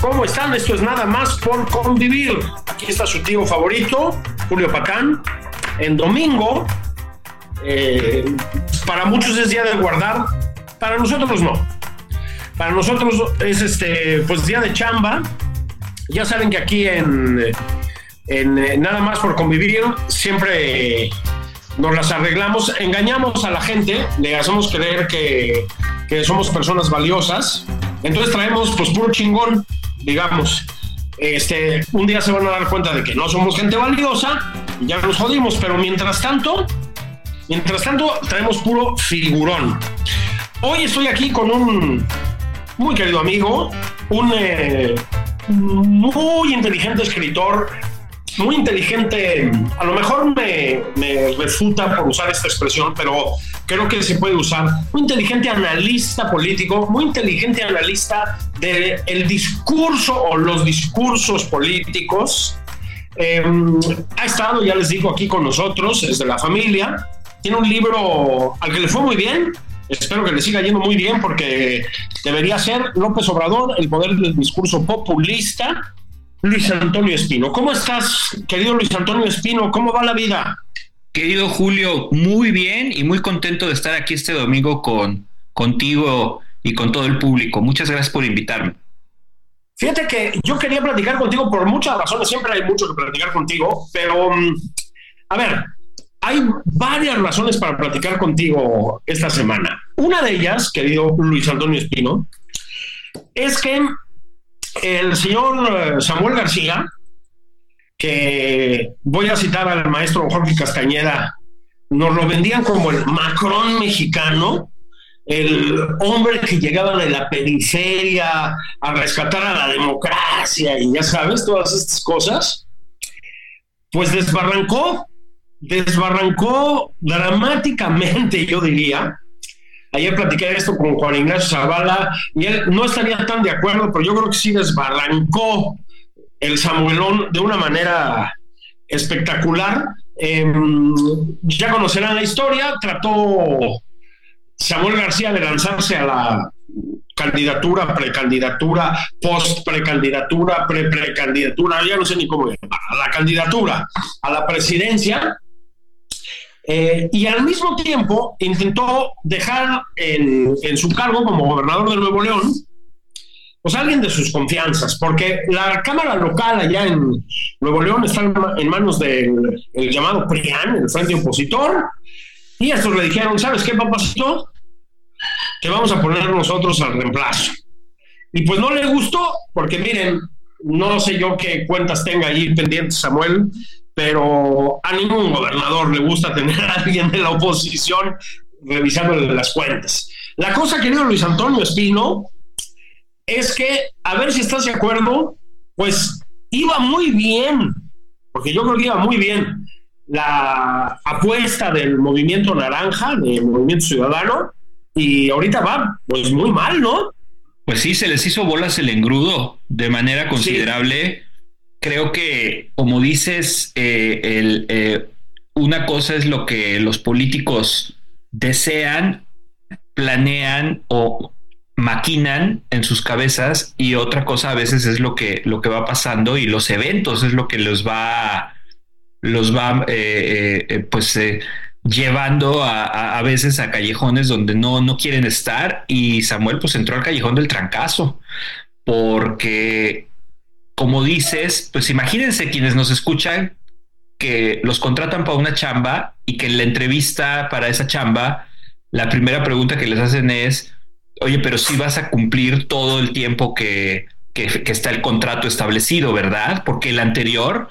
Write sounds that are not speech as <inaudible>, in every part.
¿Cómo están? Esto es nada más por convivir. Aquí está su tío favorito, Julio Pacán. En domingo, eh, para muchos es día de guardar, para nosotros no. Para nosotros es este, pues día de chamba. Ya saben que aquí en, en eh, nada más por convivir siempre nos las arreglamos, engañamos a la gente, le hacemos creer que, que somos personas valiosas. Entonces traemos pues puro chingón, digamos. Este, un día se van a dar cuenta de que no somos gente valiosa ya nos jodimos, pero mientras tanto, mientras tanto traemos puro figurón. Hoy estoy aquí con un muy querido amigo, un eh, muy inteligente escritor, muy inteligente, a lo mejor me, me, refuta por usar esta expresión, pero creo que se puede usar. Muy inteligente analista político, muy inteligente analista del el discurso o los discursos políticos. Eh, ha estado, ya les digo, aquí con nosotros, es de la familia. Tiene un libro al que le fue muy bien. Espero que le siga yendo muy bien porque debería ser López Obrador, el poder del discurso populista Luis Antonio Espino. ¿Cómo estás, querido Luis Antonio Espino? ¿Cómo va la vida? Querido Julio, muy bien y muy contento de estar aquí este domingo con contigo y con todo el público. Muchas gracias por invitarme. Fíjate que yo quería platicar contigo por muchas razones, siempre hay mucho que platicar contigo, pero a ver, hay varias razones para platicar contigo esta semana. Una de ellas, querido Luis Antonio Espino, es que el señor Samuel García, que voy a citar al maestro Jorge Castañeda, nos lo vendían como el Macron mexicano, el hombre que llegaba de la periferia a rescatar a la democracia y ya sabes, todas estas cosas, pues desbarrancó, desbarrancó dramáticamente, yo diría, Ayer platiqué esto con Juan Ignacio Zavala y él no estaría tan de acuerdo, pero yo creo que sí desbarrancó el Samuelón de una manera espectacular. Em, ya conocerán la historia, trató Samuel García de lanzarse a la candidatura, precandidatura, post-precandidatura, pre-precandidatura, ya no sé ni cómo llamar, a la candidatura, a la presidencia, eh, y al mismo tiempo intentó dejar en, en, su cargo como gobernador de Nuevo León, pues alguien de sus confianzas, porque la Cámara Local allá en Nuevo León está en manos del llamado PRIAN, el Frente Opositor, y estos le dijeron, ¿sabes qué, papacito? Que vamos a poner nosotros al reemplazo. Y pues no le gustó, porque miren, no sé yo qué cuentas tenga ahí pendientes Samuel, pero a ningún gobernador le gusta tener a alguien de la oposición revisándole las cuentas. La cosa, querido Luis Antonio Espino, es que, a ver si estás de acuerdo, pues iba muy bien, porque yo creo que iba muy bien la apuesta del movimiento naranja, del movimiento ciudadano, y ahorita va pues muy mal, ¿no? Pues sí, se les hizo bolas el engrudo de manera considerable. Sí creo que, como dices, eh, el, eh, una cosa es lo que los políticos desean, planean o maquinan en sus cabezas y otra cosa a veces es lo que, lo que va pasando y los eventos es lo que los va, los va eh, pues llevando a, a, veces a callejones donde no, no quieren estar y Samuel pues entró al callejón del trancazo porque como dices, pues imagínense quienes nos escuchan que los contratan para una chamba y que en la entrevista para esa chamba, la primera pregunta que les hacen es, oye, pero si vas a cumplir todo el tiempo que, que, está el contrato establecido, ¿verdad? Porque el anterior,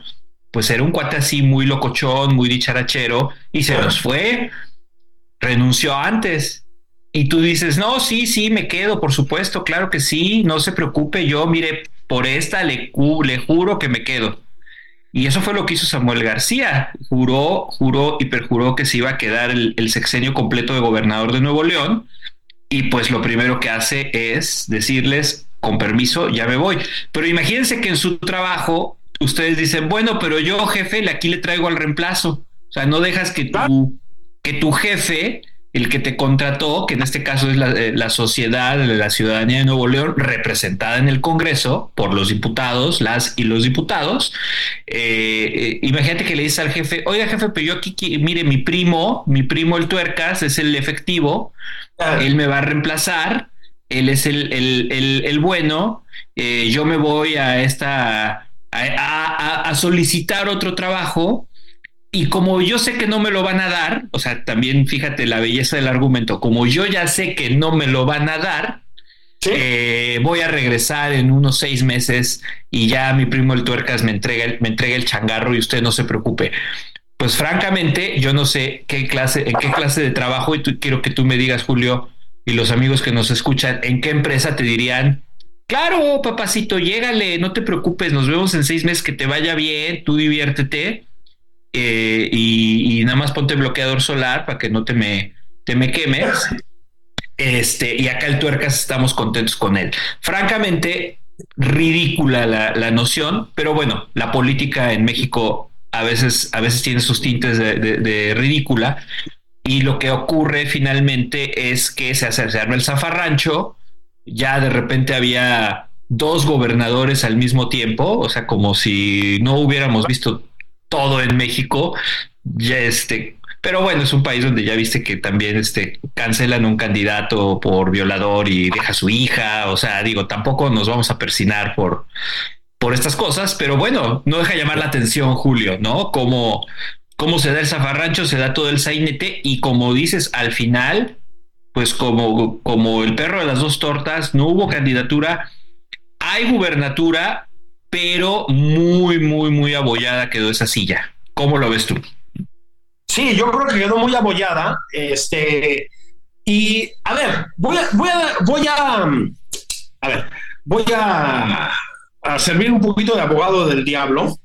pues era un cuate así muy locochón, muy dicharachero y se nos fue, renunció antes. Y tú dices, no, sí, sí, me quedo, por supuesto, claro que sí, no se preocupe, yo, mire, por esta le, le juro que me quedo. Y eso fue lo que hizo Samuel García. Juró, juró y perjuró que se iba a quedar el, sexenio completo de gobernador de Nuevo León. Y pues lo primero que hace es decirles, con permiso, ya me voy. Pero imagínense que en su trabajo ustedes dicen, bueno, pero yo jefe, aquí le traigo al reemplazo. O sea, no dejas que tu, que tu jefe el que te contrató, que en este caso es la, eh, sociedad de la ciudadanía de Nuevo León, representada en el Congreso por los diputados, las y los diputados. Eh, eh, imagínate que le dices al jefe, oiga jefe, pero yo aquí, mire, mi primo, mi primo el tuercas es el efectivo, ah. él me va a reemplazar, él es el, el, bueno, yo me voy a esta... a solicitar otro trabajo y como yo sé que no me lo van a dar, o sea, también fíjate la belleza del argumento, como yo ya sé que no me lo van a dar, eh, voy a regresar en unos seis meses y ya mi primo el tuercas me entrega, el, me entrega el changarro y usted no se preocupe. Pues francamente, yo no sé qué clase, en qué clase de trabajo, y quiero que tú me digas, Julio, y los amigos que nos escuchan, en qué empresa te dirían, claro, papacito, llégale, no te preocupes, nos vemos en seis meses, que te vaya bien, tú diviértete eh, y, nada más ponte bloqueador solar para que no te me, te me quemes. Este, y acá el tuercas estamos contentos con él. Francamente, ridícula la, noción, pero bueno, la política en México a veces, a veces tiene sus tintes de, ridícula. Y lo que ocurre finalmente es que se hace, el zafarrancho, ya de repente había dos gobernadores al mismo tiempo, o sea, como si no hubiéramos visto todo en México, ya este, pero bueno, es un país donde ya viste que también este, cancelan un candidato por violador y deja a su hija, o sea, digo, tampoco nos vamos a persinar por, por estas cosas, pero bueno, no deja llamar la atención, Julio, ¿no? Como cómo se da el zafarrancho, se da todo el sainete y como dices, al final, pues como, como el perro de las dos tortas, no hubo candidatura, hay gubernatura, pero muy, muy, muy abollada quedó esa silla. ¿Cómo lo ves tú? Sí, yo creo que quedó muy abollada. Este, y a ver, voy a, voy a, voy a, a ver, voy a, a servir un poquito de abogado del diablo,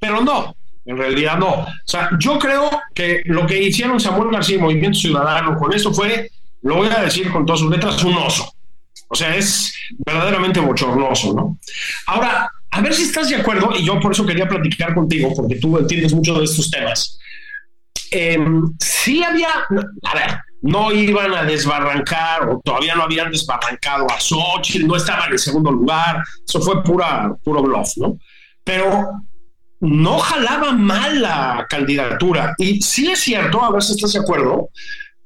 pero no, en realidad no. O sea, yo creo que lo que hicieron Samuel García y Movimiento Ciudadano con eso fue, lo voy a decir con todas sus letras, un oso. O sea, es verdaderamente bochornoso, ¿no? Ahora, a ver si estás de acuerdo, y yo por eso quería platicar contigo, porque tú entiendes mucho de estos temas. Eh, sí había, a ver, no iban a desbarrancar o todavía no habían desbarrancado a Xochitl, no estaban en segundo lugar, eso fue pura, puro bluff, ¿no? Pero no jalaba mal la candidatura. Y sí es cierto, a ver si estás de acuerdo,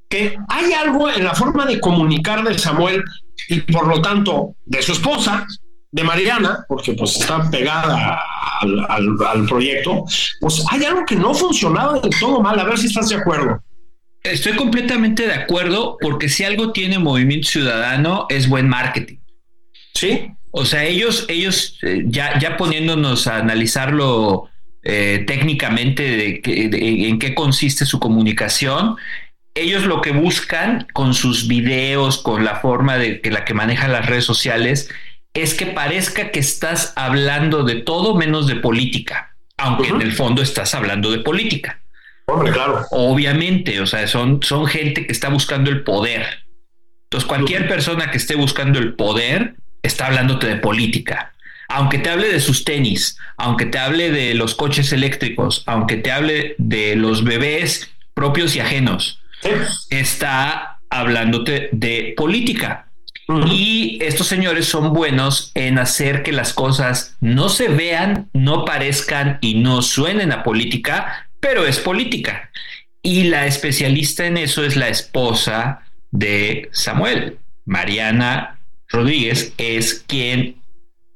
que hay algo en la forma de comunicar de Samuel y por lo tanto de su esposa, de Mariana, porque pues está pegada al, proyecto, pues hay algo que no funcionaba del todo mal, a ver si estás de acuerdo. Estoy completamente de acuerdo porque si algo tiene Movimiento Ciudadano es buen marketing. Sí. O sea, ellos, ellos eh, ya, ya poniéndonos a analizarlo eh, técnicamente de, de, en qué consiste su comunicación, ellos lo que buscan con sus videos, con la forma de que la que manejan las redes sociales, es que parezca que estás hablando de todo menos de política, aunque en el fondo estás hablando de política. Hombre, claro. Obviamente, o sea, son, son gente que está buscando el poder. Entonces, cualquier persona que esté buscando el poder está hablándote de política. Aunque te hable de sus tenis, aunque te hable de los coches eléctricos, aunque te hable de los bebés propios y ajenos, está hablándote de política. Y estos señores son buenos en hacer que las cosas no se vean, no parezcan y no suenen a política, pero es política. Y la especialista en eso es la esposa de Samuel, Mariana Rodríguez, es quien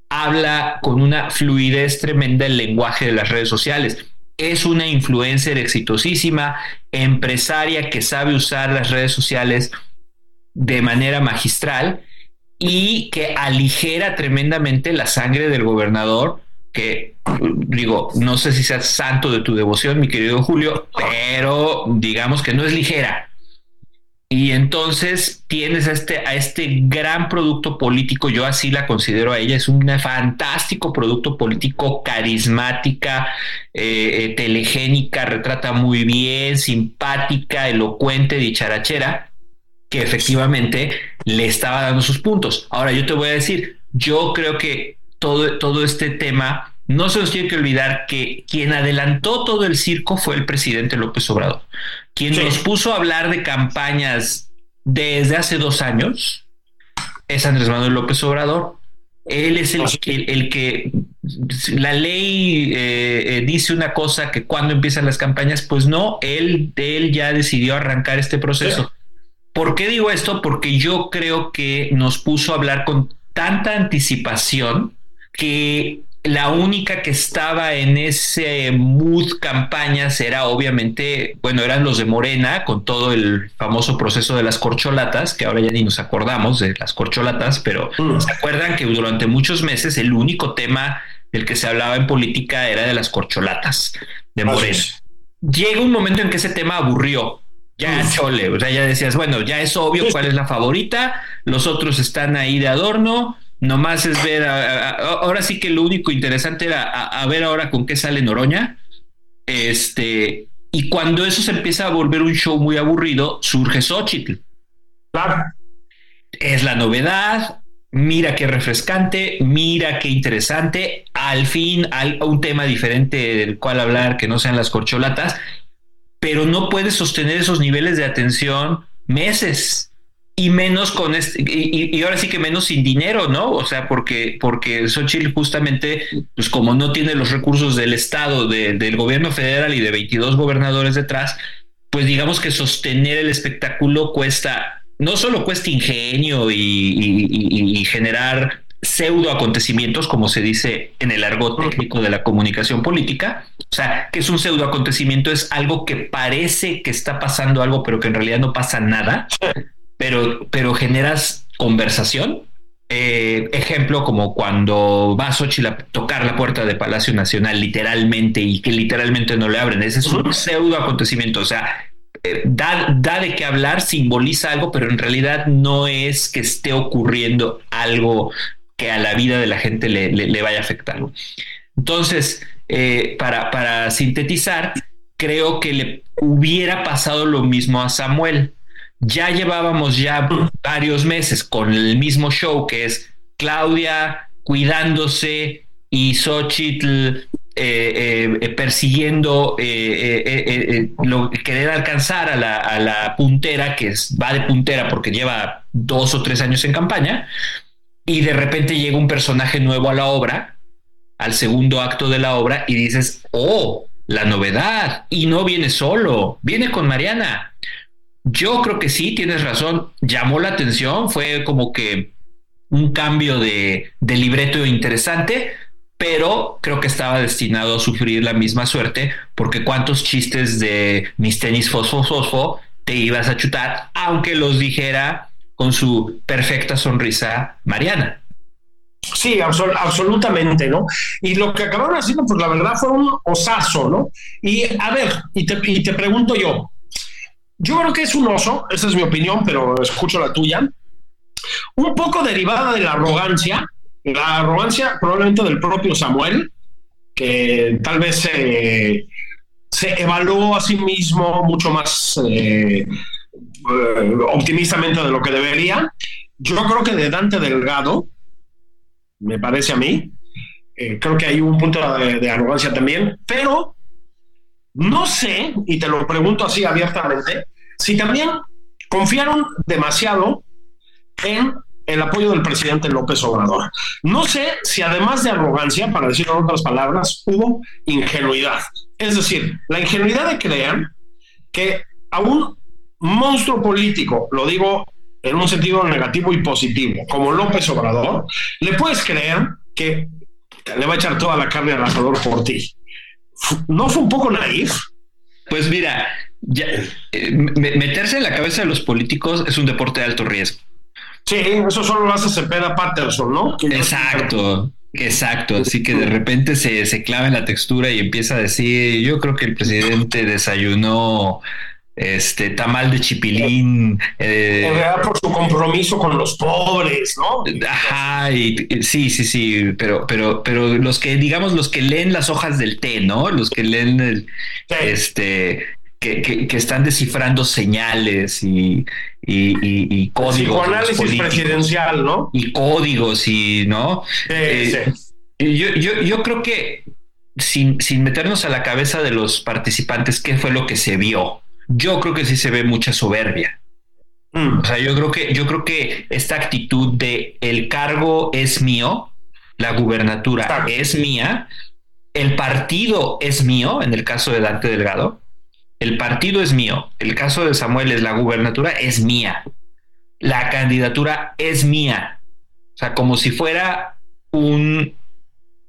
habla con una fluidez tremenda el lenguaje de las redes sociales. Es una influencer exitosísima, empresaria que sabe usar las redes sociales de manera magistral y que aligera tremendamente la sangre del gobernador, que digo, no sé si sea santo de tu devoción, mi querido Julio, pero digamos que no es ligera. Y entonces tienes a este, a este gran producto político, yo así la considero a ella, es un fantástico producto político, carismática, eh, eh, telegénica, retrata muy bien, simpática, elocuente, dicharachera, que efectivamente le estaba dando sus puntos. Ahora yo te voy a decir, yo creo que todo, todo este tema no se nos tiene que olvidar que quien adelantó todo el circo fue el presidente López Obrador. Quien nos puso a hablar de campañas desde hace dos años es Andrés Manuel López Obrador. Él es el, el, que la ley eh, eh, dice una cosa que cuando empiezan las campañas, pues no, él, él ya decidió arrancar este proceso. ¿Por qué digo esto? Porque yo creo que nos puso a hablar con tanta anticipación que la única que estaba en ese mood campañas era obviamente, bueno, eran los de Morena con todo el famoso proceso de las corcholatas, que ahora ya ni nos acordamos de las corcholatas, pero mm. se acuerdan que durante muchos meses el único tema del que se hablaba en política era de las corcholatas de Morena. Llega un momento en que ese tema aburrió. Ya chole, o sea, ya decías, bueno, ya es obvio cuál es la favorita, los otros están ahí de adorno, Nomás es ver, ahora sí que lo único interesante era a, ver ahora con qué sale Noroña. Este, y cuando eso se empieza a volver un show muy aburrido, surge Xochitl. Claro. Es la novedad, mira qué refrescante, mira qué interesante, al fin hay un tema diferente del cual hablar que no sean las corcholatas, pero no puedes sostener esos niveles de atención meses y menos con este, y, ahora sí que menos sin dinero, ¿no? O sea, porque, porque Xochitl justamente, pues como no tiene los recursos del Estado, del gobierno federal y de 22 gobernadores detrás, pues digamos que sostener el espectáculo cuesta, no solo cuesta ingenio y, generar pseudo acontecimientos, como se dice en el argot técnico de la comunicación política. O sea, que es un pseudo acontecimiento, es algo que parece que está pasando algo, pero que en realidad no pasa nada pero, pero generas conversación. Eh, ejemplo, como cuando va Xochitl a tocar la puerta de Palacio Nacional literalmente y que literalmente no le abren. Ese es un pseudo acontecimiento. O sea, eh, da, da, de qué hablar, simboliza algo, pero en realidad no es que esté ocurriendo algo que a la vida de la gente le, le, vaya a afectar. Entonces, eh, para, para sintetizar, creo que le hubiera pasado lo mismo a Samuel ya llevábamos ya varios meses con el mismo show que es Claudia cuidándose y Xochitl eh, eh, persiguiendo lo, querer alcanzar a la, a la puntera, que es, va de puntera porque lleva dos o tres años en campaña, y de repente llega un personaje nuevo a la obra, al segundo acto de la obra, y dices, oh, la novedad, y no viene solo, viene con Mariana. Yo creo que sí, tienes razón, llamó la atención, fue como que un cambio de, libreto interesante, pero creo que estaba destinado a sufrir la misma suerte, porque cuántos chistes de mis tenis fosfo fosfo te ibas a chutar, aunque los dijera con su perfecta sonrisa Mariana. Sí, absolutamente, ¿no? Y lo que acabaron haciendo, pues la verdad fue un osazo, ¿no? Y a ver, y te pregunto yo, yo creo que es un oso, esa es mi opinión, pero escucho la tuya. Un poco derivada de la arrogancia, la arrogancia probablemente del propio Samuel, que tal vez se evaluó a sí mismo mucho más eh, eh, optimistamente de lo que debería. Yo creo que de Dante Delgado, me parece a mí, eh, creo que hay un punto de arrogancia también, pero no sé, y te lo pregunto así abiertamente, si también confiaron demasiado en el apoyo del presidente López Obrador. No sé si además de arrogancia, para decirlo en otras palabras, hubo ingenuidad. Es decir, la ingenuidad de creer que a un monstruo político, lo digo en un sentido negativo y positivo, como López Obrador, le puedes creer que le va a echar toda la carne al asador por ti. ¿No fue un poco naif? Pues mira, ya, eh, meterse en la cabeza de los políticos es un deporte de alto riesgo. Sí, eso solo lo hace Cepeda Patterson, ¿no? Exacto. Exacto, así que de repente se, se clava en la textura y empieza a decir, yo creo que el presidente desayunó este tamal de chipilín. Eh, en realidad por su compromiso con los pobres, ¿no? Ajá, y, sí, sí, sí, pero, pero, pero los que, digamos, los que leen las hojas del té, ¿no? Los que leen el, este, que, están descifrando señales y, y, códigos. análisis presidencial, ¿no? Y códigos y, ¿no? Eh, yo, yo, yo creo que sin, sin meternos a la cabeza de los participantes, ¿qué fue lo que se vio? Yo creo que sí se ve mucha soberbia. Mm. O sea, yo creo que, yo creo que esta actitud de el cargo es mío, la gubernatura es mía, el partido es mío, en el caso de Dante Delgado, el partido es mío, el caso de Samuel es la gubernatura es mía, la candidatura es mía. O sea, como si fuera un,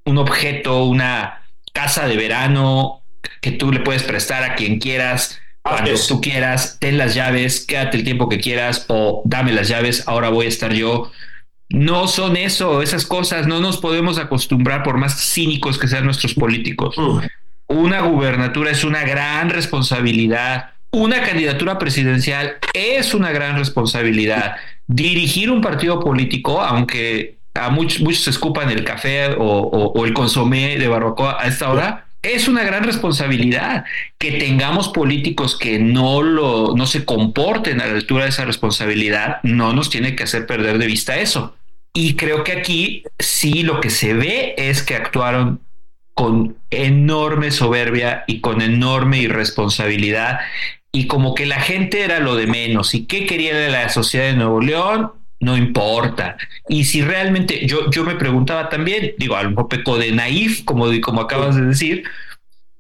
un objeto, una casa de verano que tú le puedes prestar a quien quieras cuando tú quieras, ten las llaves, quédate el tiempo que quieras o dame las llaves, ahora voy a estar yo. No son eso, esas cosas, no nos podemos acostumbrar por más cínicos que sean nuestros políticos. Mm. Una gubernatura es una gran responsabilidad. Una candidatura presidencial es una gran responsabilidad. Dirigir un partido político, aunque a muchos, muchos escupan el café o, el consomé de barbacoa a esta hora, es una gran responsabilidad que tengamos políticos que no lo no se comporten a la altura de esa responsabilidad, no nos tiene que hacer perder de vista eso. Y creo que aquí sí lo que se ve es que actuaron con enorme soberbia y con enorme irresponsabilidad. Y como que la gente era lo de menos. Y qué quería la sociedad de Nuevo León no importa. Y si realmente yo yo me preguntaba también digo algo peco de naif como como acabas de decir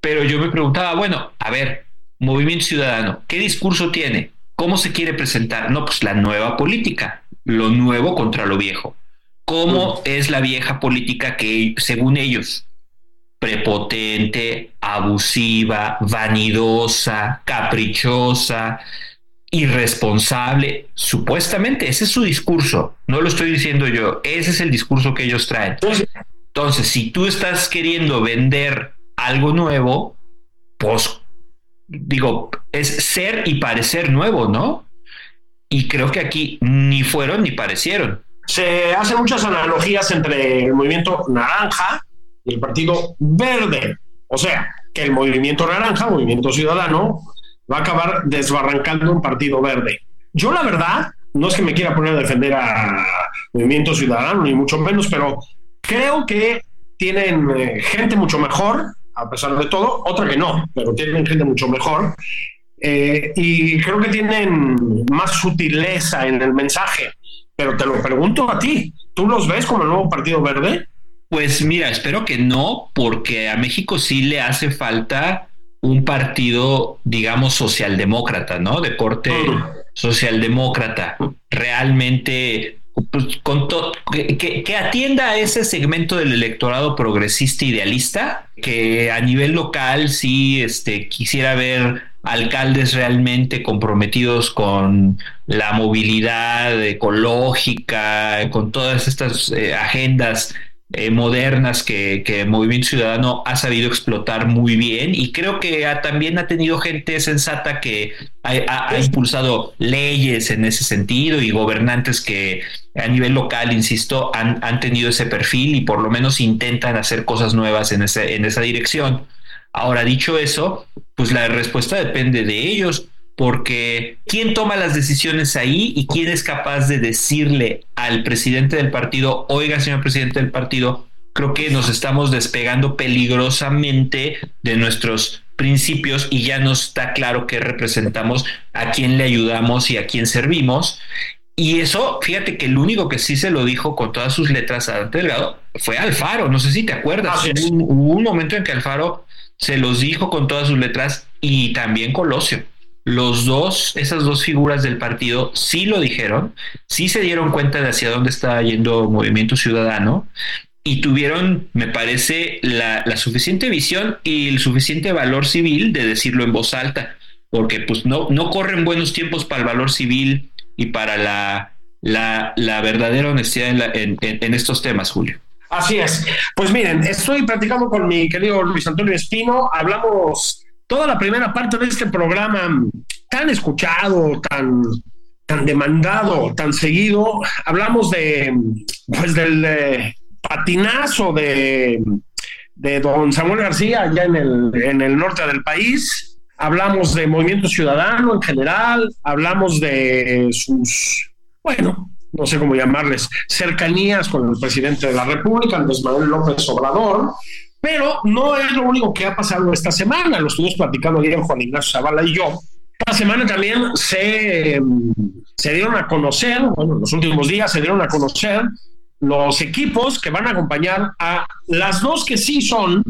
pero yo me preguntaba bueno a ver Movimiento Ciudadano qué discurso tiene cómo se quiere presentar no pues la nueva política lo nuevo contra lo viejo. Cómo es la vieja política que según ellos prepotente, abusiva, vanidosa, caprichosa, irresponsable. Supuestamente, ese es su discurso. No lo estoy diciendo yo. Ese es el discurso que ellos traen. Entonces, si tú estás queriendo vender algo nuevo, pues digo, es ser y parecer nuevo, ¿no? Y creo que aquí ni fueron ni parecieron. Se hacen muchas analogías entre el movimiento naranja y el Partido Verde. O sea, que el movimiento naranja, movimiento ciudadano, va a acabar desbarrancando un Partido Verde. Yo la verdad, no es que me quiera poner a defender a Movimiento Ciudadano, ni mucho menos, pero creo que tienen eh, gente mucho mejor, a pesar de todo, otra que no, pero tienen gente mucho mejor. Eh, y creo que tienen más sutileza en el mensaje. Pero te lo pregunto a ti, ¿tú los ves como el nuevo Partido Verde? Pues mira, espero que no, porque a México sí le hace falta un partido, digamos, socialdemócrata, ¿no? De corte socialdemócrata, realmente pues, con que, que, atienda a ese segmento del electorado progresista idealista, que a nivel local sí este, quisiera ver alcaldes realmente comprometidos con la movilidad ecológica, con todas estas eh, agendas eh, modernas que, que, Movimiento Ciudadano ha sabido explotar muy bien y creo que también ha tenido gente sensata que ha, impulsado leyes en ese sentido y gobernantes que a nivel local, insisto, han, han, tenido ese perfil y por lo menos intentan hacer cosas nuevas en, ese, en esa dirección. Ahora, dicho eso, pues la respuesta depende de ellos porque ¿quién toma las decisiones ahí y quién es capaz de decirle al presidente del partido, oiga, señor presidente del partido, creo que nos estamos despegando peligrosamente de nuestros principios y ya no está claro qué representamos, a quién le ayudamos y a quién servimos. Y eso, fíjate que el único que sí se lo dijo con todas sus letras a Dante Delgado fue Alfaro. No sé si te acuerdas. hubo un momento en que Alfaro se los dijo con todas sus letras y también Colosio los dos, esas dos figuras del partido sí lo dijeron, sí se dieron cuenta de hacia dónde estaba yendo Movimiento Ciudadano y tuvieron, me parece, la, suficiente visión y el suficiente valor civil de decirlo en voz alta, porque pues no, no corren buenos tiempos para el valor civil y para la, la, la verdadera honestidad en, en, estos temas, Julio. Así es. Pues miren, estoy platicando con mi querido Luis Antonio Espino, hablamos toda la primera parte de este programa tan escuchado, tan tan demandado, tan seguido, hablamos de pues del eh, patinazo de, de don Samuel García allá en el, en el norte del país. Hablamos de movimiento ciudadano en general, hablamos de sus, bueno, no sé cómo llamarles, cercanías con el presidente de la República, Andrés Manuel López Obrador, pero no es lo único que ha pasado esta semana, lo estuvimos platicando ayer Juan Ignacio Zavala y yo. Esta semana también se, se dieron a conocer, bueno, en los últimos días se dieron a conocer los equipos que van a acompañar a las dos que sí son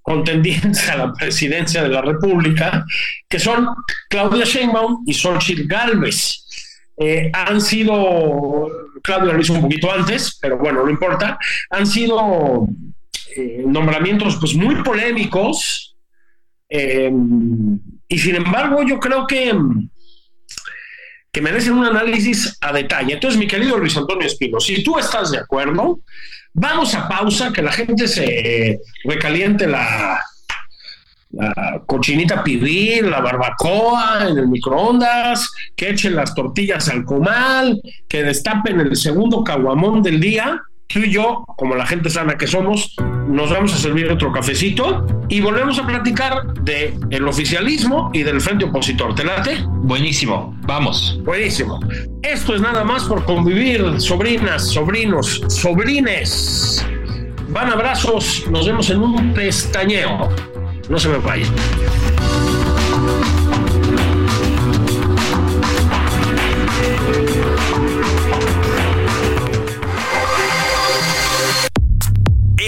contendientes a la presidencia de la República, que son Claudia Sheinbaum y Xochitl Galvez. Eh, han sido, Claudia lo hizo un poquito antes, pero bueno, no importa, han sido eh, nombramientos pues muy polémicos eh, y sin embargo yo creo que que merecen un análisis a detalle. Entonces, mi querido Luis Antonio Espino, si tú estás de acuerdo, vamos a pausa, que la gente se recaliente la, la cochinita pibil, la barbacoa en el microondas, que echen las tortillas al comal, que destapen el segundo caguamón del día tú y yo, como la gente sana que somos, nos vamos a servir otro cafecito y volvemos a platicar de el oficialismo y del frente opositor. ¿Te late? Buenísimo, vamos. Buenísimo. Esto es nada más por convivir, sobrinas, sobrinos, sobrines. Van abrazos, nos vemos en un pestañeo. No se me vayan.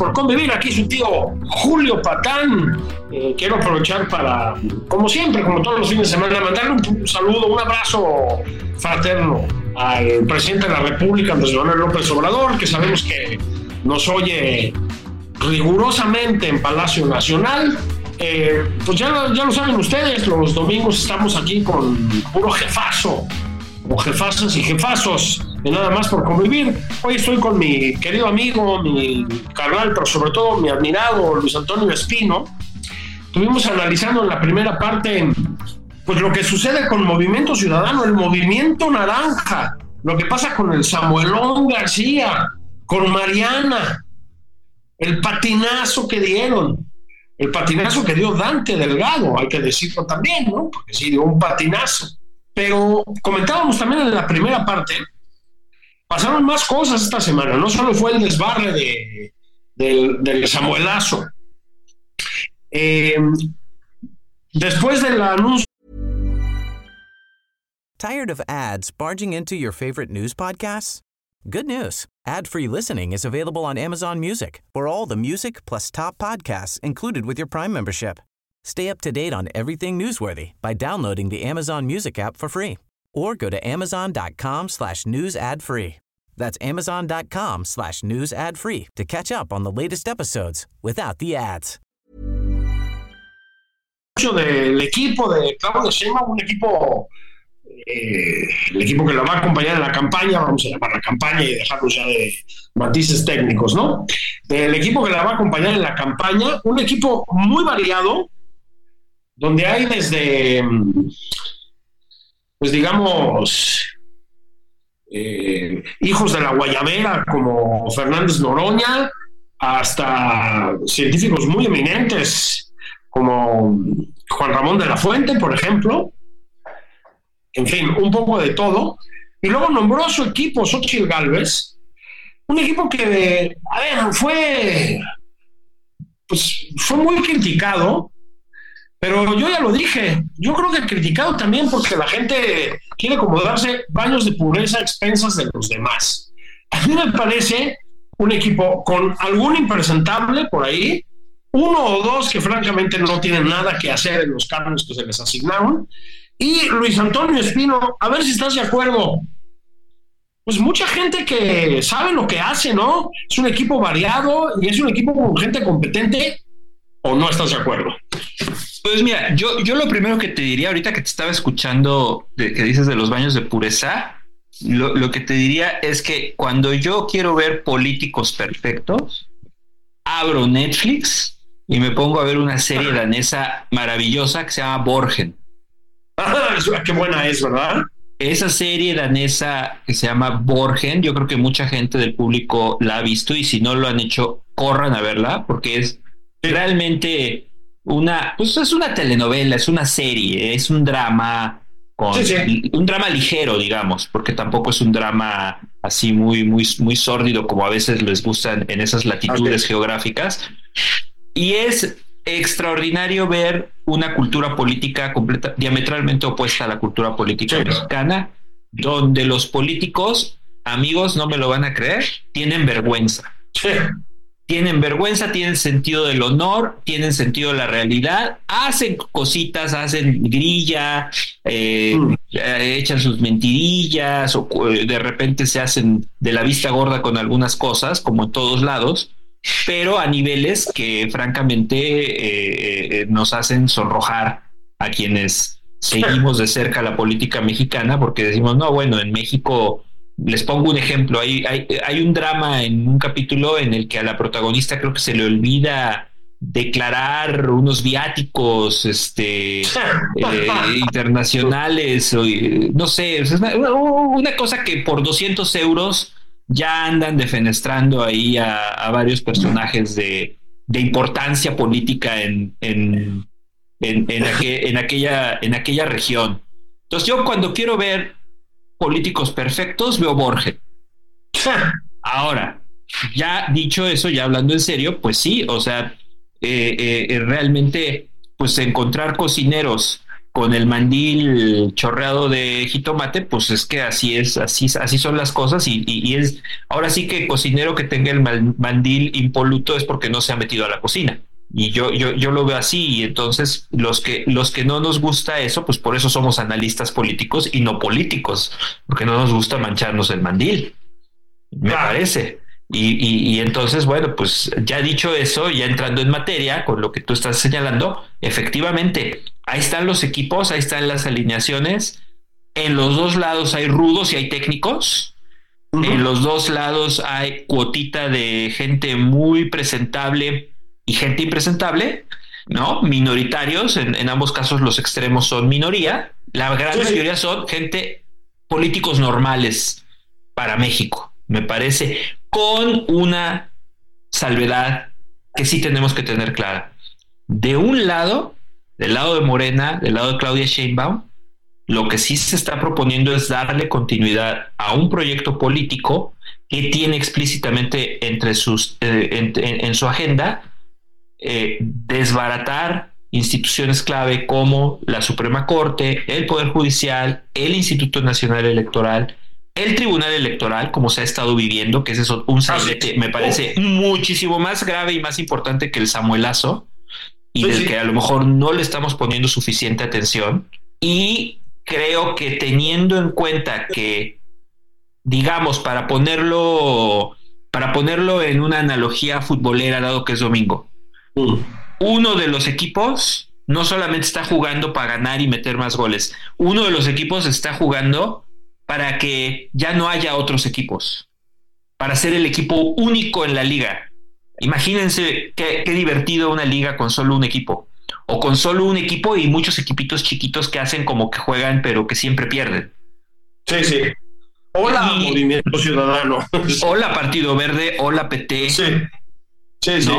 Por convivir. Aquí su tío Julio Patán. Eh, quiero aprovechar para, como siempre, como todos los fines de semana, mandarle un, saludo, un abrazo fraterno al presidente de la República, Andrés Manuel López Obrador, que sabemos que nos oye rigurosamente en Palacio Nacional eh, pues ya, ya lo saben ustedes, los domingos estamos aquí con puro jefazo, o jefazas y jefazos, y nada más por convivir. Hoy estoy con mi querido amigo, mi carnal, pero sobre todo mi admirado Luis Antonio Espino. Estuvimos analizando en la primera parte pues lo que sucede con Movimiento Ciudadano, el Movimiento Naranja, lo que pasa con el Samuelón García, con Mariana, el patinazo que dieron el patinazo que dio Dante Delgado, hay que decirlo también, ¿no? Porque sí, dio un patinazo. Pero comentábamos también en la primera parte, pasaron más cosas esta semana, no solo fue el desbarre de, del Samuelazo. Eh, después del anuncio. ¿Tired of ads barging into your favorite news podcasts? Good news. Ad-free listening is available on Amazon Music for all the music plus top podcasts included with your Prime membership. Stay up to date on everything newsworthy by downloading the Amazon Music app for free or go to amazon.com slash news ad free. That's amazon.com slash news ad free to catch up on the latest episodes without the ads. Del equipo de Claudio Sheinbaum, un equipo Eh, el equipo que lo va a acompañar en la campaña, vamos a llamar la campaña y dejarnos ya de matices técnicos, ¿no? El equipo que la va a acompañar en la campaña, un equipo muy variado, donde hay desde, pues digamos, eh, hijos de la Guayabera como Fernández Noroña, hasta científicos muy eminentes como Juan Ramón de la Fuente, por ejemplo. En fin, un poco de todo. Y luego nombró a su equipo, Xochitl Galvez, un equipo que, a ver, fue, pues, fue muy criticado, pero yo ya lo dije, yo creo que criticado también porque la gente quiere como darse baños de pureza a expensas de los demás. A mí me parece un equipo con algún impresentable por ahí, uno o dos que francamente no tienen nada que hacer en los cargos que se les asignaron, y Luis Antonio Espino, a ver si estás de acuerdo. Pues mucha gente que sabe lo que hace, ¿no? Es un equipo variado y es un equipo con gente competente, ¿o no estás de acuerdo? Pues mira, yo, yo lo primero que te diría ahorita que te estaba escuchando de, que dices de los baños de pureza, lo, lo, que te diría es que cuando yo quiero ver políticos perfectos, abro Netflix y me pongo a ver una serie danesa maravillosa que se llama Borgen. Ah, qué buena es, ¿verdad? Esa serie danesa que se llama Borgen, yo creo que mucha gente del público la ha visto y si no lo han hecho, corran a verla porque es realmente una, pues es una telenovela, es una serie, es un drama con sí, sí. un drama ligero, digamos, porque tampoco es un drama así muy, muy, muy sórdido como a veces les gustan en esas latitudes okay. geográficas. Y es extraordinario ver una cultura política completa, diametralmente opuesta a la cultura política sí, mexicana, donde los políticos, amigos, no me lo van a creer, tienen vergüenza. Tienen vergüenza, tienen sentido del honor, tienen sentido de la realidad, hacen cositas, hacen grilla, eh, mm. echan sus mentirillas, o de repente se hacen de la vista gorda con algunas cosas, como en todos lados, pero a niveles que francamente eh, eh, nos hacen sonrojar a quienes <laughs> seguimos de cerca la política mexicana, porque decimos, no, bueno, en México les pongo un ejemplo, hay, hay, hay, un drama en un capítulo en el que a la protagonista creo que se le olvida declarar unos viáticos este, <laughs> eh, internacionales, o, no sé, es una, una, cosa que por 200 euros ya andan defenestrando ahí a, a varios personajes de, de, importancia política en, en, en, en, aqu en, aquella, en aquella región. Entonces yo cuando quiero ver políticos perfectos, veo Borges. <laughs> Ahora, ya dicho eso, ya hablando en serio, pues sí, o sea, eh, eh, realmente, pues encontrar cocineros con el mandil chorreado de jitomate, pues es que así es, así, así son las cosas y, y, y es, ahora sí que cocinero que tenga el mandil impoluto es porque no se ha metido a la cocina. Y yo, yo, yo lo veo así, y entonces los que, los que no nos gusta eso, pues por eso somos analistas políticos y no políticos, porque no nos gusta mancharnos el mandil, me parece. Y, y, y, entonces, bueno, pues ya dicho eso, ya entrando en materia con lo que tú estás señalando, efectivamente, ahí están los equipos, ahí están las alineaciones, en los dos lados hay rudos y hay técnicos, uh -huh. en los dos lados hay cuotita de gente muy presentable, y gente impresentable, ¿no? Minoritarios, en, en, ambos casos los extremos son minoría, la gran sí, mayoría son gente políticos normales para México, me parece, con una salvedad que sí tenemos que tener clara. De un lado, del lado de Morena, del lado de Claudia Sheinbaum, lo que sí se está proponiendo es darle continuidad a un proyecto político que tiene explícitamente entre sus, eh, en, en, en su agenda eh, desbaratar instituciones clave como la Suprema Corte, el Poder Judicial, el Instituto Nacional Electoral, el Tribunal Electoral, como se ha estado viviendo, que ese es un sailete, me parece muchísimo más grave y más importante que el Samuelazo, y del que a lo mejor no le estamos poniendo suficiente atención. Y creo que teniendo en cuenta que, digamos, para ponerlo, para ponerlo en una analogía futbolera, dado que es domingo, uno de los equipos no solamente está jugando para ganar y meter más goles, uno de los equipos está jugando para que ya no haya otros equipos, para ser el equipo único en la liga. Imagínense qué, qué divertido una liga con solo un equipo, o con solo un equipo y muchos equipitos chiquitos que hacen como que juegan pero que siempre pierden. Sí, sí. Hola, y, Movimiento Ciudadano. Hola, Partido Verde, hola, PT. Sí. Sí, sí.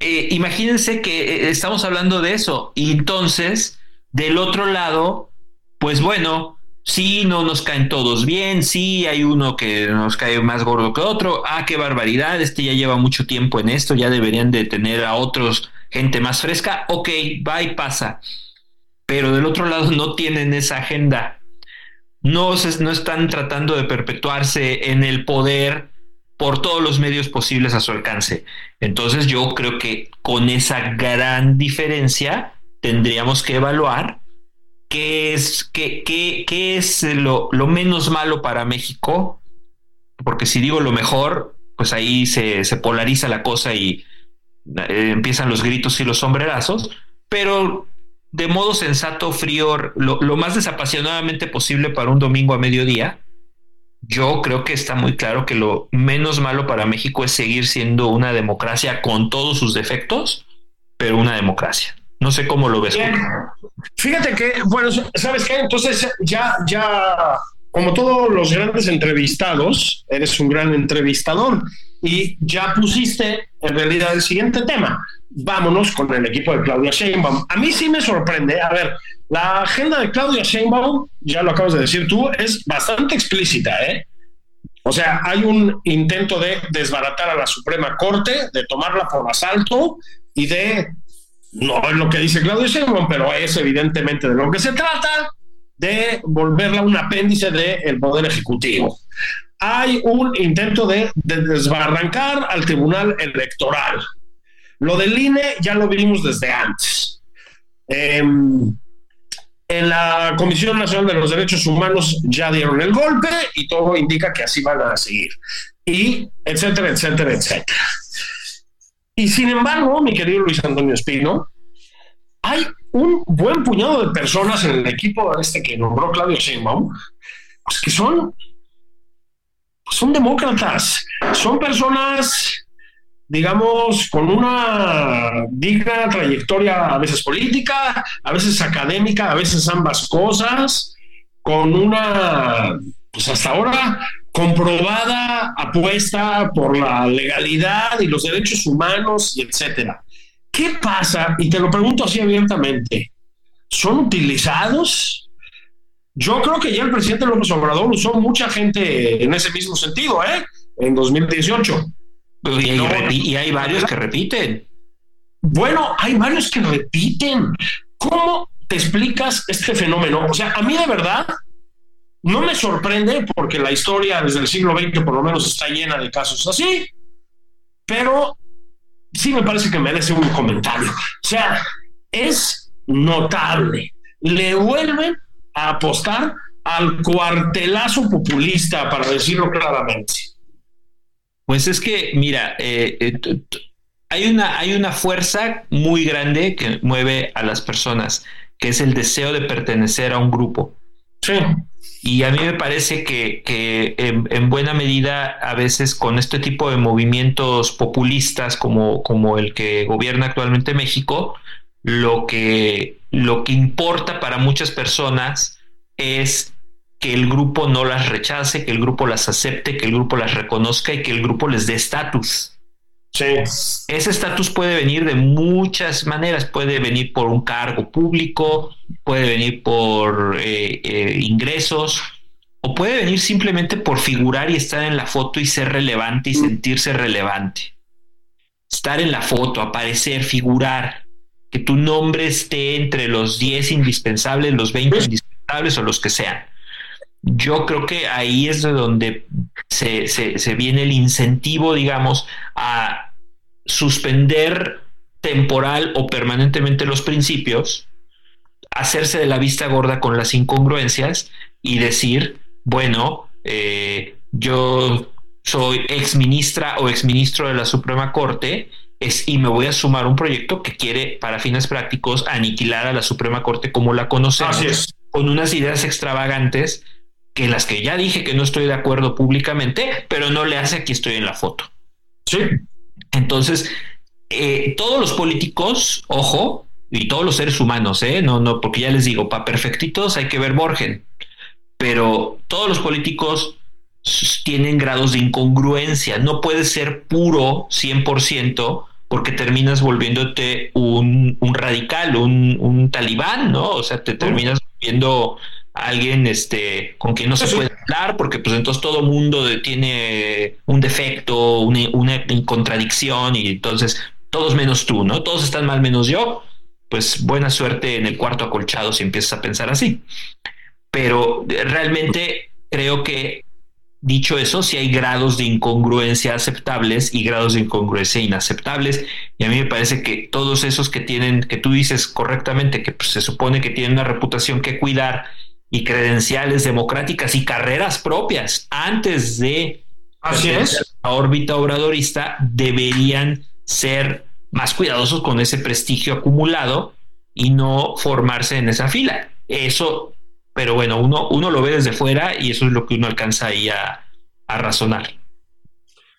Eh, imagínense que eh, estamos hablando de eso. Y entonces, del otro lado, pues bueno, sí, no nos caen todos bien, sí, hay uno que nos cae más gordo que otro, ah, qué barbaridad, este ya lleva mucho tiempo en esto, ya deberían de tener a otros gente más fresca, ok, va y pasa. Pero del otro lado no tienen esa agenda. No, no están tratando de perpetuarse en el poder por todos los medios posibles a su alcance. Entonces yo creo que con esa gran diferencia tendríamos que evaluar qué es, qué, qué, es lo, lo, menos malo para México, porque si digo lo mejor, pues ahí se, se polariza la cosa y eh, empiezan los gritos y los sombrerazos, pero de modo sensato, frío, lo, lo más desapasionadamente posible para un domingo a mediodía, yo creo que está muy claro que lo menos malo para México es seguir siendo una democracia con todos sus defectos, pero una democracia. No sé cómo lo ves. Fíjate que, bueno, ¿sabes qué? Entonces ya, ya, como todos los grandes entrevistados, eres un gran entrevistador y ya pusiste en realidad el siguiente tema. Vámonos con el equipo de Claudia Sheinbaum. A mí sí me sorprende. A ver, la agenda de Claudia Sheinbaum, ya lo acabas de decir tú, es bastante explícita, ¿eh? O sea, hay un intento de desbaratar a la Suprema Corte, de tomarla por asalto y de, no es lo que dice Claudia Sheinbaum, pero es evidentemente de lo que se trata, de volverla un apéndice del Poder Ejecutivo. Hay un intento de, desbarrancar al Tribunal Electoral. Lo del INE ya lo vimos desde antes. Eh, en la Comisión Nacional de los Derechos Humanos ya dieron el golpe y todo indica que así van a seguir. Y etcétera, etcétera, etcétera. Y sin embargo, mi querido Luis Antonio Espino, hay un buen puñado de personas en el equipo este que nombró Claudio Sheinbaum, pues que son, son demócratas, son personas digamos, con una digna trayectoria a veces política, a veces académica, a veces ambas cosas, con una, pues hasta ahora, comprobada apuesta por la legalidad y los derechos humanos y etcétera. ¿Qué pasa? Y te lo pregunto así abiertamente. ¿Son utilizados? Yo creo que ya el presidente López Obrador usó mucha gente en ese mismo sentido, ¿eh? En 2018 y, hay, varios que repiten. Bueno, hay varios que repiten. ¿Cómo te explicas este fenómeno? O sea, a mí de verdad no me sorprende porque la historia desde el siglo XX por lo menos está llena de casos así, pero sí me parece que merece un comentario. O sea, es notable. Le vuelven a apostar al cuartelazo populista, para decirlo claramente. Pues es que, mira, eh, eh, hay, una, hay una fuerza muy grande que mueve a las personas, que es el deseo de pertenecer a un grupo. Sí. Y a mí me parece que, en, buena medida a veces con este tipo de movimientos populistas como, como el que gobierna actualmente México, lo que, lo que importa para muchas personas es que el grupo no las rechace, que el grupo las acepte, que el grupo las reconozca y que el grupo les dé estatus. Sí. Ese estatus puede venir de muchas maneras, puede venir por un cargo público, puede venir por eh, eh, ingresos, o puede venir simplemente por figurar y estar en la foto y ser relevante y mm. sentirse relevante. Estar en la foto, aparecer, figurar, que tu nombre esté entre los 10 indispensables, los 20 indispensables o los que sean yo creo que ahí es de donde se, viene el incentivo, digamos, a suspender temporal o permanentemente los principios, hacerse de la vista gorda con las incongruencias y decir, bueno, eh, yo soy ex ministra o ex ministro de la Suprema Corte es, y me voy a sumar un proyecto que quiere, para fines prácticos, aniquilar a la Suprema Corte como la conocemos, con unas ideas extravagantes que las que ya dije que no estoy de acuerdo públicamente, pero no le hace aquí estoy en la foto. Sí. Entonces, eh, todos los políticos, ojo, y todos los seres humanos, ¿eh? No, no, porque ya les digo, para perfectitos hay que ver Borgen, pero todos los políticos tienen grados de incongruencia, no puede ser puro 100% porque terminas volviéndote un, radical, un, talibán, ¿no? O sea, te terminas viendo alguien este, con quien no se puede hablar, porque pues entonces todo mundo tiene un defecto, una, una contradicción, y entonces todos menos tú, ¿no? Todos están mal menos yo. Pues buena suerte en el cuarto acolchado si empiezas a pensar así. Pero realmente creo que Dicho eso, si hay grados de incongruencia aceptables y grados de incongruencia inaceptables. Y a mí me parece que todos esos que tienen, que tú dices correctamente, que pues, se supone que tienen una reputación que cuidar y credenciales democráticas y carreras propias antes de Así es. la órbita obradorista, deberían ser más cuidadosos con ese prestigio acumulado y no formarse en esa fila. Eso pero bueno, uno, uno lo ve desde fuera y eso es lo que uno alcanza ahí a, razonar.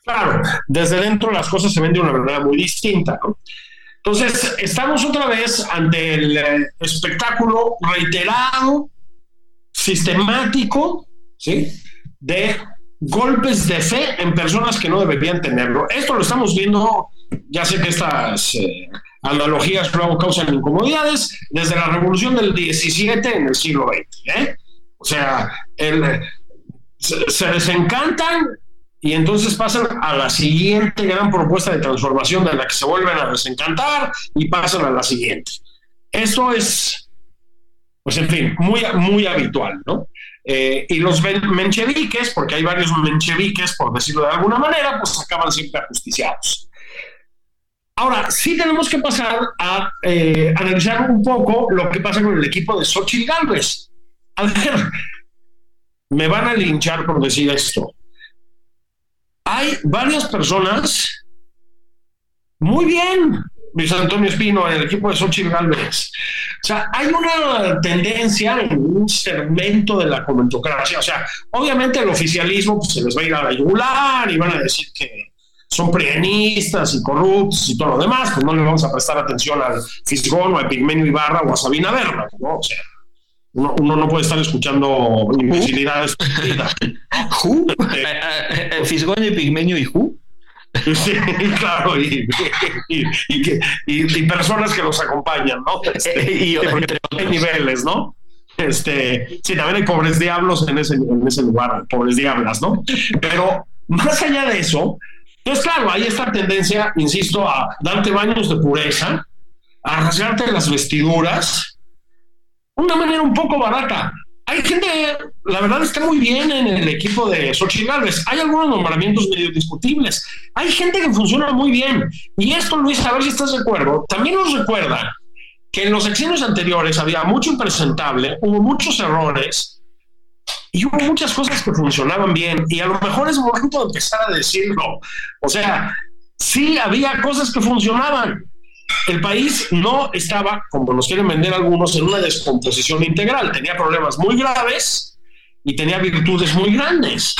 Claro, desde dentro las cosas se ven de una manera muy distinta. Entonces, estamos otra vez ante el eh, espectáculo reiterado, sistemático, ¿sí? De golpes de fe en personas que no deberían tenerlo. Esto lo estamos viendo, ya sé que estas eh, analogías luego causan incomodidades desde la revolución del 17 en el siglo XX. ¿eh? O sea, se, desencantan y entonces pasan a la siguiente gran propuesta de transformación de la que se vuelven a desencantar y pasan a la siguiente. Eso es, pues en fin, muy, muy habitual, ¿no? Eh, y los mencheviques, porque hay varios mencheviques, por decirlo de alguna manera, pues acaban siempre ajusticiados. Ahora, sí tenemos que pasar a eh, analizar un poco lo que pasa con el equipo de Xochitl Galvez. A ver, me van a linchar por decir esto. Hay varias personas muy bien, Luis Antonio Espino, en el equipo de Xochitl Galvez. O sea, hay una tendencia en un segmento de la comentocracia. O sea, obviamente el oficialismo pues, se les va a ir a la yugular y van a decir que son prienistas y corruptos y todo lo demás, pues no le vamos a prestar atención al Fisgón o a Pigmenio Ibarra o a Sabina Berna, ¿no? O sea, uno, no puede estar escuchando imbecilidades. <laughs> <laughs> Eh, eh, eh, ¿Fisgón y Pigmenio y Who? <laughs> Sí, claro, y, y, personas que los acompañan, ¿no? Este, y entre niveles, ¿no? Este, sí, también hay pobres diablos en ese, en ese lugar, pobres diablas, ¿no? Pero más allá de eso, entonces, claro, hay esta tendencia, insisto, a darte baños de pureza, a rasgarte las vestiduras, una manera un poco barata. Hay gente, la verdad, está muy bien en el equipo de Xochitl Gálvez. Hay algunos nombramientos medio discutibles. Hay gente que funciona muy bien. Y esto, Luis, a ver si estás de acuerdo, también nos recuerda que en los exenios anteriores había mucho impresentable, hubo muchos errores, y hubo muchas cosas que funcionaban bien y a lo mejor es momento de empezar a decirlo. O sea, sí había cosas que funcionaban. El país no estaba, como nos quieren vender algunos, en una descomposición integral. Tenía problemas muy graves y tenía virtudes muy grandes.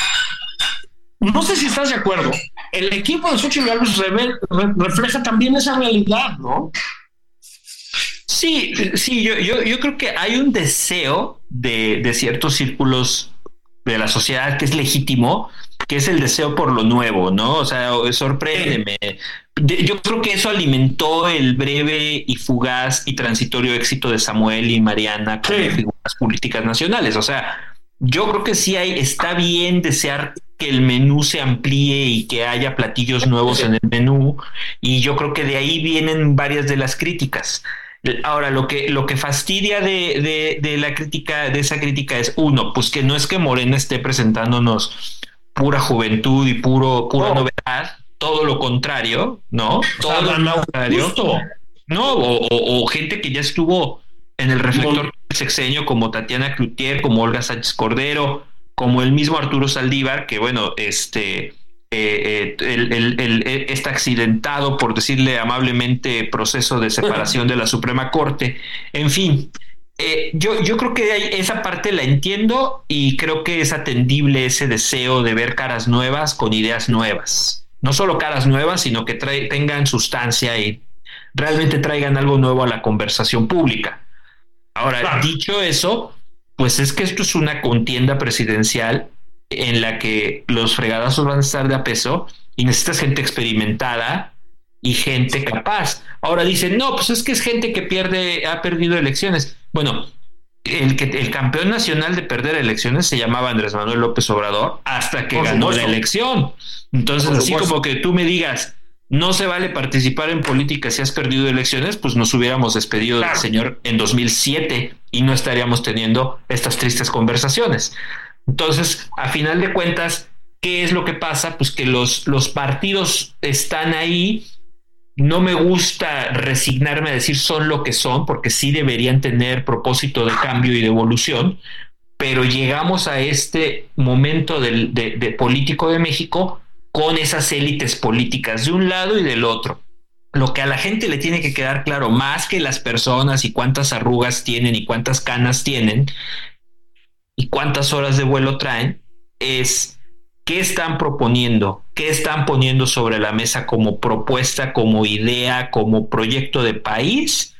No sé si estás de acuerdo. El equipo de Xochitl Gálvez refleja también esa realidad, ¿no? Sí, sí, yo, yo, yo creo que hay un deseo de, ciertos círculos de la sociedad que es legítimo, que es el deseo por lo nuevo, ¿no? O sea, sorpréndeme. Yo creo que eso alimentó el breve y fugaz y transitorio éxito de Samuel y Mariana como figuras políticas nacionales. O sea, yo creo que sí hay, está bien desear que el menú se amplíe y que haya platillos nuevos en el menú. Y yo creo que de ahí vienen varias de las críticas. Ahora, lo que, lo que fastidia de, de, la crítica, de esa crítica es, uno, pues que no es que Morena esté presentándonos pura juventud y puro, pura novedad, todo lo contrario, ¿no? Todo lo contrario. No, o, gente que ya estuvo en el reflector del sexenio, como Tatiana Cloutier, como Olga Sánchez Cordero, como el mismo Arturo Saldívar, que bueno, este eh, el, este accidentado, por decirle amablemente, proceso de separación de la Suprema Corte. En fin, eh, yo, yo creo que esa parte la entiendo y creo que es atendible ese deseo de ver caras nuevas con ideas nuevas. No solo caras nuevas, sino que tengan sustancia y realmente traigan algo nuevo a la conversación pública. Ahora, dicho eso, pues es que esto es una contienda presidencial en la que los fregadazos van a estar de a peso y necesitas gente experimentada y gente capaz. Ahora dicen, no, pues es que es gente que pierde, ha perdido elecciones. Bueno, el, que, el campeón nacional de perder elecciones se llamaba Andrés Manuel López Obrador hasta que ganó la elección. Entonces, así como que tú me digas, no se vale participar en política si has perdido elecciones, pues nos hubiéramos despedido del señor en 2007 y no estaríamos teniendo estas tristes conversaciones. Entonces, a final de cuentas, ¿qué es lo que pasa? Pues que los, los partidos están ahí no me gusta resignarme a decir son lo que son, porque sí deberían tener propósito de cambio y de evolución, pero llegamos a este momento de, político de México con esas élites políticas de un lado y del otro. Lo que a la gente le tiene que quedar claro, más que las personas y cuántas arrugas tienen y cuántas canas tienen y cuántas horas de vuelo traen, es ¿Qué están proponiendo? ¿Qué están poniendo sobre la mesa como propuesta, como idea, como proyecto de país?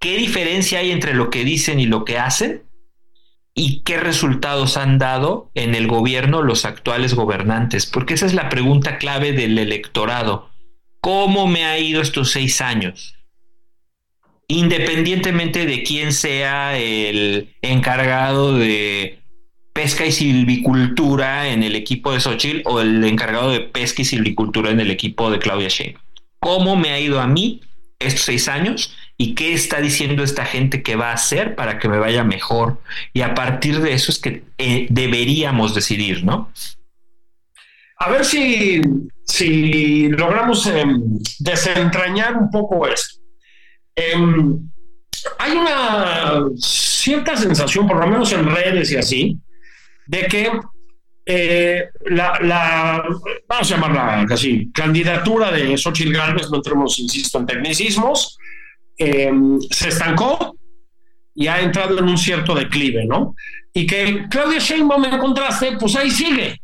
¿Qué diferencia hay entre lo que dicen y lo que hacen? ¿Y qué resultados han dado en el gobierno los actuales gobernantes? Porque esa es la pregunta clave del electorado. ¿Cómo me ha ido estos seis años? Independientemente de quién sea el encargado de pesca y silvicultura en el equipo de Xochitl o el encargado de pesca y silvicultura en el equipo de Claudia Sheinbaum. ¿Cómo me ha ido a mí estos seis años y qué está diciendo esta gente que va a hacer para que me vaya mejor? Y a partir de eso es que eh, deberíamos decidir, ¿no? A ver si, si logramos em, desentrañar un poco esto. Em, hay una cierta sensación, por lo menos en redes y así, de que eh, la, vamos a llamarla así, candidatura de Xochitl Gálvez, no entremos, insisto, en tecnicismos, eh, se estancó y ha entrado en un cierto declive, ¿no? Y que Claudia Sheinbaum en contraste, pues ahí sigue.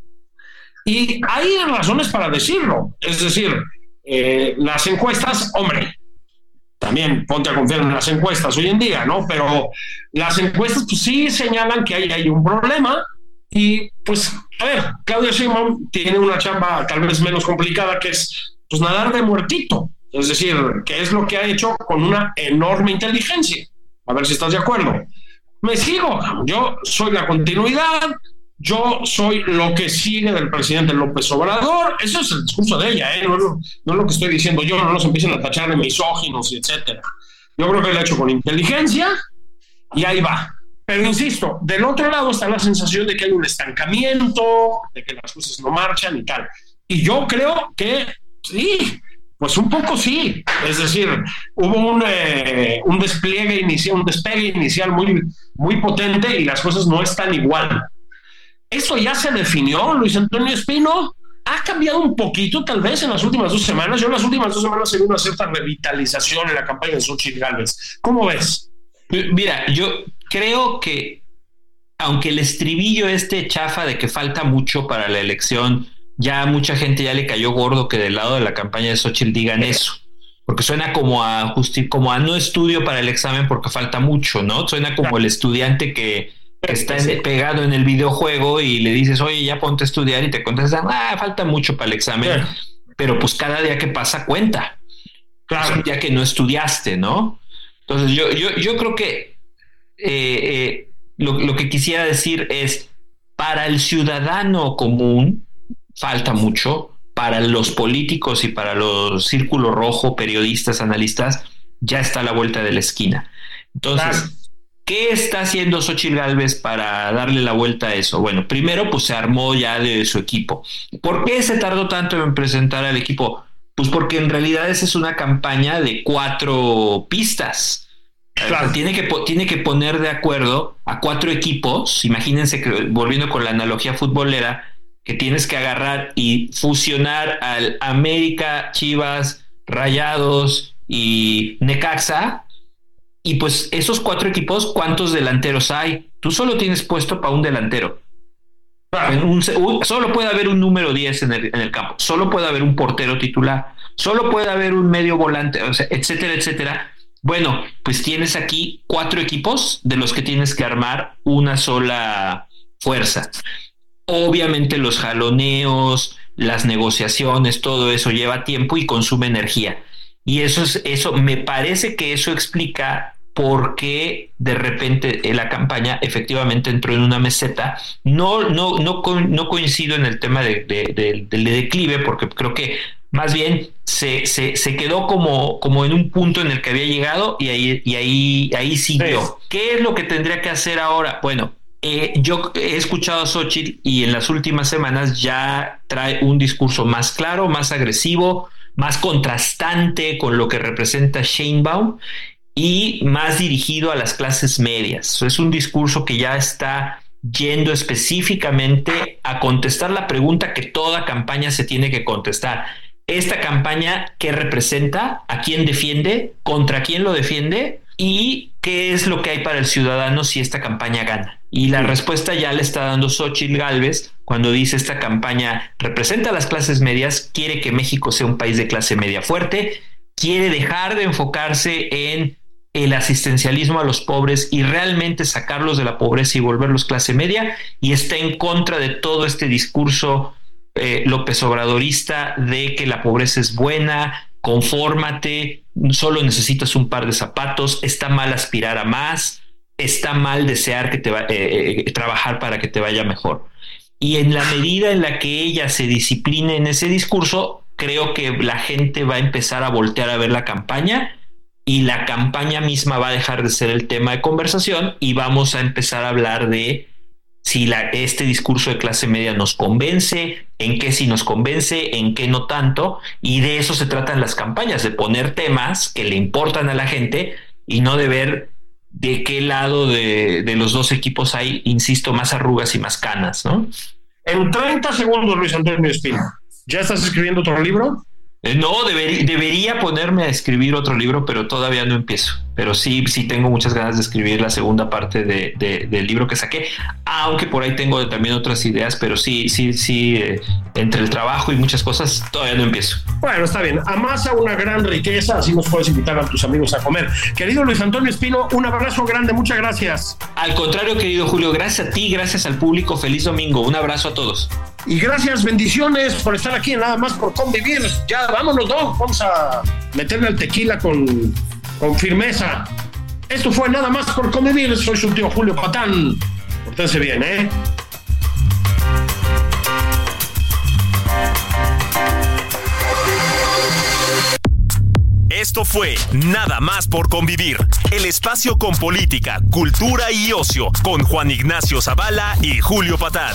Y hay razones para decirlo. Es decir, eh, las encuestas, hombre, también ponte a confiar en las encuestas hoy en día, ¿no? Pero las encuestas, pues sí señalan que hay, hay un problema y pues, a ver, Claudia Sheinbaum tiene una chamba tal vez menos complicada que es pues nadar de muertito. Es decir, que es lo que ha hecho con una enorme inteligencia. A ver si estás de acuerdo. Me sigo. Yo soy la continuidad. Yo soy lo que sigue del presidente López Obrador. Eso es el discurso de ella, ¿eh? no, no, es lo que estoy diciendo yo. No nos empiecen a tachar de misóginos y etcétera. Yo creo que lo ha hecho con inteligencia y ahí va. Pero insisto, del otro lado está la sensación de que hay un estancamiento, de que las cosas no marchan y tal. Y yo creo que sí, pues un poco sí. Es decir, hubo un, eh, un despliegue inicial, un despegue inicial muy, muy potente y las cosas no están igual. Esto ya se definió, Luis Antonio Espino. Ha cambiado un poquito, tal vez, en las últimas dos semanas. Yo en las últimas dos semanas he visto una cierta revitalización en la campaña de Xochitl Gálvez. ¿Cómo ves? Mira, yo creo que aunque el estribillo este chafa de que falta mucho para la elección, ya mucha gente ya le cayó gordo que del lado de la campaña de Xochitl digan eso. Porque suena como a como a no estudio para el examen porque falta mucho, ¿no? Suena como el estudiante que, está pegado en el videojuego y le dices, oye, ya ponte a estudiar y te contestan, ah, falta mucho para el examen. Pero pues cada día que pasa cuenta. Claro. ya que no estudiaste, ¿no? Entonces yo, yo, yo creo que eh, eh, lo, que quisiera decir es, para el ciudadano común falta mucho, para los políticos y para los círculos rojo, periodistas, analistas, ya está a la vuelta de la esquina. Entonces, ¿qué está haciendo Xochitl Galvez para darle la vuelta a eso? Bueno, primero, pues se armó ya de su equipo. ¿Por qué se tardó tanto en presentar al equipo? Pues porque en realidad esa es una campaña de cuatro pistas tiene, que, tiene que poner de acuerdo a cuatro equipos. Imagínense que, volviendo con la analogía futbolera, que tienes que agarrar y fusionar al América, Chivas, Rayados y Necaxa. Y pues esos cuatro equipos, ¿cuántos delanteros hay? Tú solo tienes puesto para un delantero. solo puede haber un número 10 en el, en el, campo, solo puede haber un portero titular, solo puede haber un medio volante, etcétera, etcétera. Bueno, pues tienes aquí cuatro equipos de los que tienes que armar una sola fuerza. Obviamente los jaloneos, las negociaciones, todo eso lleva tiempo y consume energía. Y eso es, eso me parece que eso explica por qué de repente la campaña efectivamente entró en una meseta. No, no, no, no coincido en el tema de, del declive, porque creo que más bien se, se, quedó como, como en un punto en el que había llegado y ahí, y ahí, ahí siguió. ¿Qué es lo que tendría que hacer ahora? Bueno, eh, yo he escuchado a Xochitl y en las últimas semanas ya trae un discurso más claro, más agresivo, más contrastante con lo que representa Sheinbaum y más dirigido a las clases medias. Es un discurso que ya está yendo específicamente a contestar la pregunta que toda campaña se tiene que contestar. Esta campaña, ¿qué representa? ¿A quién defiende? ¿Contra quién lo defiende? ¿Y qué es lo que hay para el ciudadano si esta campaña gana? Y la respuesta ya le está dando Xochitl Galvez cuando dice esta campaña representa a las clases medias, quiere que México sea un país de clase media fuerte, quiere dejar de enfocarse en el asistencialismo a los pobres y realmente sacarlos de la pobreza y volverlos clase media y está en contra de todo este discurso eh, López Obradorista de que la pobreza es buena, confórmate, solo necesitas un par de zapatos, está mal aspirar a más, está mal desear que te va, eh, eh, trabajar para que te vaya mejor. Y en la medida en la que ella se discipline en ese discurso, creo que la gente va a empezar a voltear a ver la campaña y la campaña misma va a dejar de ser el tema de conversación y vamos a empezar a hablar de si la, este discurso de clase media nos convence, en qué sí nos convence, en qué no tanto, y de eso se tratan las campañas, de poner temas que le importan a la gente y no de ver de qué lado de, los dos equipos hay, insisto, más arrugas y más canas, ¿no? En 30 segundos, Luis Antonio Espino, ¿ya estás escribiendo otro libro? Eh, no, debería ponerme a escribir otro libro, pero todavía no empiezo. Pero sí, sí tengo muchas ganas de escribir la segunda parte del libro que saqué, aunque por ahí tengo también otras ideas, pero sí, sí, sí, eh, entre el trabajo y muchas cosas, todavía no empiezo. Bueno, está bien. Amasa una gran riqueza, así nos puedes invitar a tus amigos a comer. Querido Luis Antonio Espino, un abrazo grande, muchas gracias. Al contrario, querido Julio, gracias a ti, gracias al público, feliz domingo, un abrazo a todos. Y gracias, bendiciones por estar aquí, nada más por convivir. Ya vámonos, ¿no? Vamos a meterle al tequila con, con firmeza. Esto fue nada más por convivir. Soy su tío Julio Patán. Pórtense bien, ¿eh? Esto fue Nada más por convivir, el espacio con política, cultura y ocio, con Juan Ignacio Zavala y Julio Patán.